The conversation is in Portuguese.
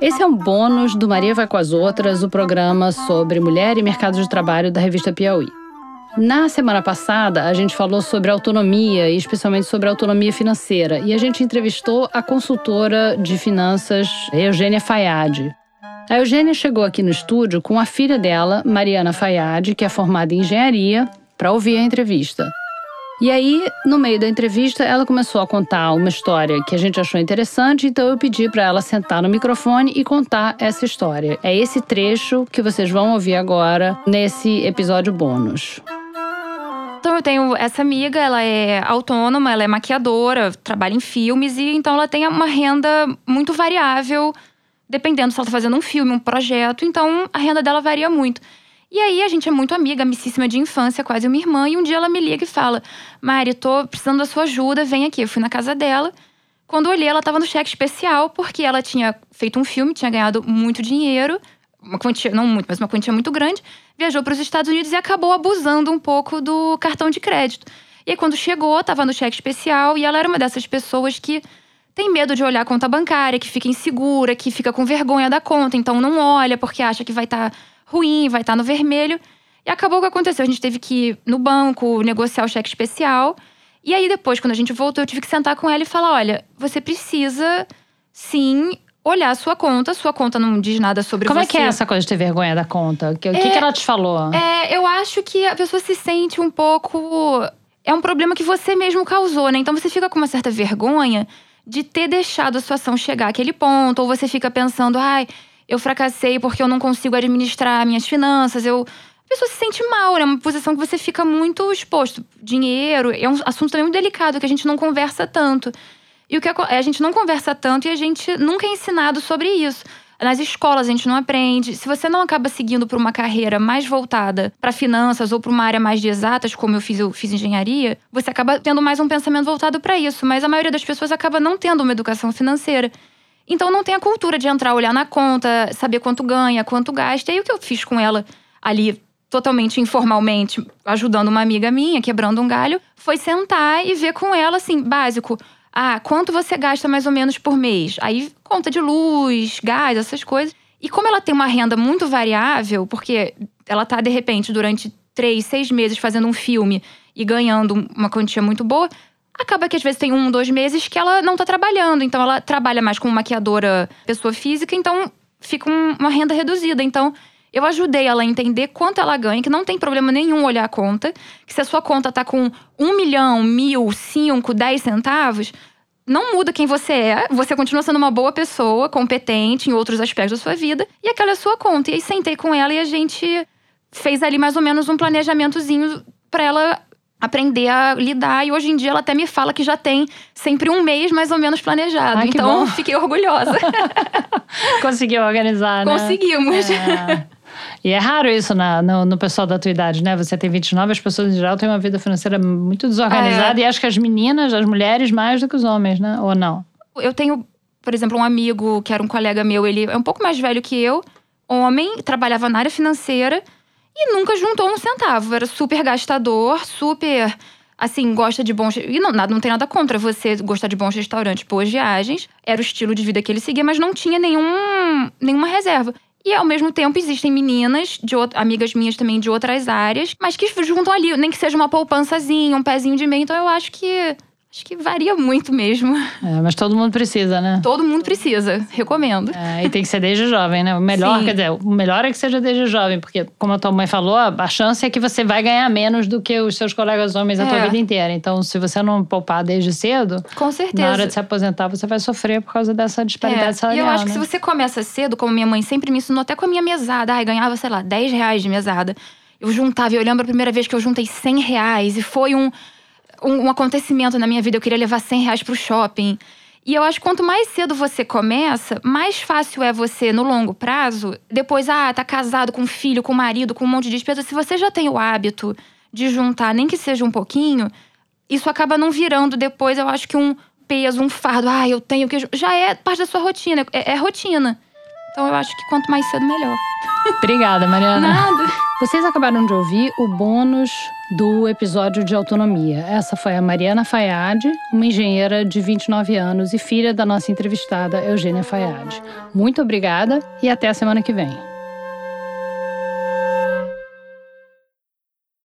Esse é um bônus do Maria Vai com as Outras, o programa sobre mulher e mercado de trabalho da revista Piauí. Na semana passada, a gente falou sobre autonomia e especialmente sobre autonomia financeira. E a gente entrevistou a consultora de finanças Eugênia Fayad. A Eugênia chegou aqui no estúdio com a filha dela, Mariana Fayad, que é formada em engenharia, para ouvir a entrevista. E aí, no meio da entrevista, ela começou a contar uma história que a gente achou interessante, então eu pedi para ela sentar no microfone e contar essa história. É esse trecho que vocês vão ouvir agora nesse episódio bônus. Então eu tenho essa amiga, ela é autônoma, ela é maquiadora, trabalha em filmes e então ela tem uma renda muito variável, dependendo se ela está fazendo um filme, um projeto, então a renda dela varia muito. E aí a gente é muito amiga, amicíssima de infância, quase uma irmã. E um dia ela me liga e fala: Mari, tô precisando da sua ajuda, vem aqui. Eu fui na casa dela. Quando olhei, ela tava no cheque especial, porque ela tinha feito um filme, tinha ganhado muito dinheiro, uma quantia, não muito, mas uma quantia muito grande, viajou para os Estados Unidos e acabou abusando um pouco do cartão de crédito. E aí, quando chegou, tava no cheque especial e ela era uma dessas pessoas que tem medo de olhar a conta bancária, que fica insegura, que fica com vergonha da conta, então não olha porque acha que vai estar. Tá ruim, vai estar no vermelho. E acabou o que aconteceu. A gente teve que ir no banco, negociar o cheque especial. E aí, depois, quando a gente voltou, eu tive que sentar com ela e falar: olha, você precisa sim olhar a sua conta. Sua conta não diz nada sobre Como você. Como é que é essa coisa de ter vergonha da conta? O que, é, que, que ela te falou? É, eu acho que a pessoa se sente um pouco. É um problema que você mesmo causou, né? Então você fica com uma certa vergonha de ter deixado a situação chegar àquele ponto, ou você fica pensando, ai, eu fracassei porque eu não consigo administrar minhas finanças, eu a pessoa se sente mal, né? É uma posição que você fica muito exposto. Dinheiro é um assunto também muito delicado que a gente não conversa tanto. E o que a gente não conversa tanto e a gente nunca é ensinado sobre isso. Nas escolas a gente não aprende. Se você não acaba seguindo por uma carreira mais voltada para finanças ou para uma área mais de exatas, como eu fiz, eu fiz engenharia, você acaba tendo mais um pensamento voltado para isso. Mas a maioria das pessoas acaba não tendo uma educação financeira. Então não tem a cultura de entrar, olhar na conta, saber quanto ganha, quanto gasta. E aí o que eu fiz com ela ali, totalmente informalmente, ajudando uma amiga minha, quebrando um galho, foi sentar e ver com ela, assim, básico. Ah, quanto você gasta mais ou menos por mês? Aí conta de luz, gás, essas coisas. E como ela tem uma renda muito variável, porque ela tá, de repente, durante três, seis meses fazendo um filme e ganhando uma quantia muito boa, acaba que às vezes tem um, dois meses que ela não tá trabalhando. Então ela trabalha mais como maquiadora pessoa física, então fica um, uma renda reduzida. Então eu ajudei ela a entender quanto ela ganha, que não tem problema nenhum olhar a conta. Que se a sua conta tá com um milhão, mil, cinco, dez centavos, não muda quem você é. Você continua sendo uma boa pessoa, competente em outros aspectos da sua vida. E aquela é a sua conta. E aí sentei com ela e a gente fez ali mais ou menos um planejamentozinho para ela aprender a lidar. E hoje em dia ela até me fala que já tem sempre um mês mais ou menos planejado. Ai, então fiquei orgulhosa. Conseguiu organizar, né? Conseguimos. É. E é raro isso na, no, no, pessoal da tua idade, né? Você tem 29, as pessoas em geral têm uma vida financeira muito desorganizada. É. E acho que as meninas, as mulheres, mais do que os homens, né? Ou não? Eu tenho, por exemplo, um amigo que era um colega meu, ele é um pouco mais velho que eu, homem, trabalhava na área financeira e nunca juntou um centavo. Era super gastador, super. Assim, gosta de bons. E não, nada, não tem nada contra você gostar de bons restaurantes, boas viagens. Era o estilo de vida que ele seguia, mas não tinha nenhum, nenhuma reserva. E ao mesmo tempo existem meninas, de amigas minhas também de outras áreas, mas que juntam ali, nem que seja uma poupançazinha, um pezinho de meio. Então eu acho que Acho que varia muito mesmo. É, mas todo mundo precisa, né? Todo mundo precisa, recomendo. É, e tem que ser desde jovem, né? O melhor, Sim. quer dizer, o melhor é que seja desde jovem, porque, como a tua mãe falou, a chance é que você vai ganhar menos do que os seus colegas homens a tua é. vida inteira. Então, se você não poupar desde cedo, com certeza. Na hora de se aposentar, você vai sofrer por causa dessa disparidade é. salarial. E eu acho né? que se você começa cedo, como minha mãe sempre me ensinou, até com a minha mesada, ai, ganhava, sei lá, 10 reais de mesada. Eu juntava, eu lembro a primeira vez que eu juntei 100 reais e foi um um, um acontecimento na minha vida, eu queria levar 100 reais pro shopping. E eu acho que quanto mais cedo você começa, mais fácil é você, no longo prazo, depois, ah, tá casado com filho, com marido, com um monte de despesa. Se você já tem o hábito de juntar, nem que seja um pouquinho, isso acaba não virando depois, eu acho que um peso, um fardo. Ah, eu tenho que. Já é parte da sua rotina, é, é rotina. Então eu acho que quanto mais cedo, melhor. Obrigada, Mariana. Nada. Vocês acabaram de ouvir o bônus do episódio de autonomia. Essa foi a Mariana Fayad, uma engenheira de 29 anos e filha da nossa entrevistada Eugênia Fayad. Muito obrigada e até a semana que vem.